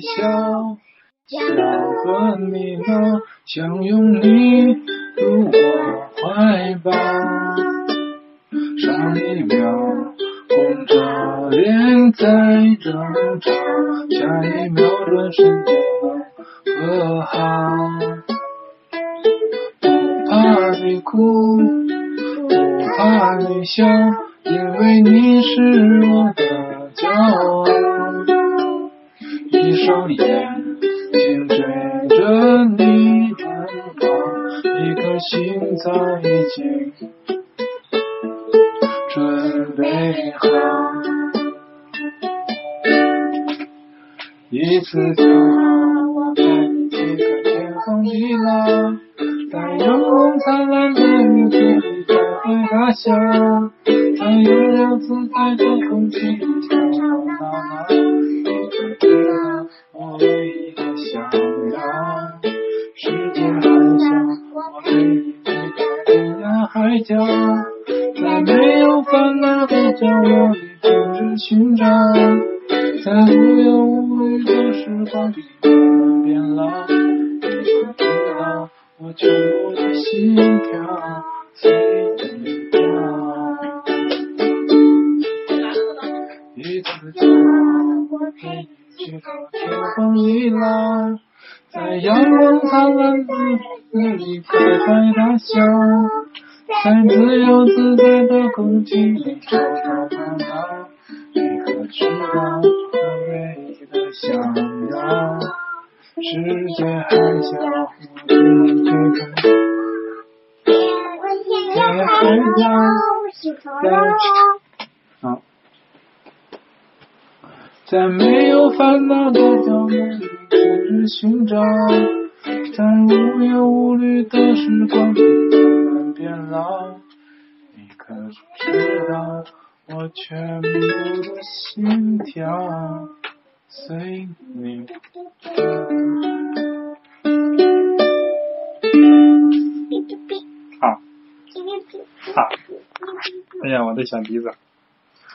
笑，想和你闹，想拥你入我怀抱。上一秒红着脸在争吵，下一秒转身就和好。不怕你哭，不怕你笑，因为你是我的骄傲。一双眼睛追着你奔跑，一颗心早已经准备好。一次就好，我带你去看天荒地老，在阳光灿烂的日子里开怀大笑，在悠悠自在的空气里吵吵闹闹。我唯一的想要？世界还小，我可以飞到天涯海角，在没有烦恼的角落里停止寻找，在无忧无虑的时光里慢慢变老。你可知道我全部的心跳随你跳？一次就好，我陪你去到天荒地老，在阳光灿烂的日子里开怀大笑，在自由自在的空气里吵吵闹闹。你可知道我唯一的想要？世界还小，我可以飞到天涯海角，在好。在没有烦恼的角落里停止寻找，在无忧无虑的时光里慢慢变老。你可知道我全部的心跳随你好，好，哎呀，我的小鼻子。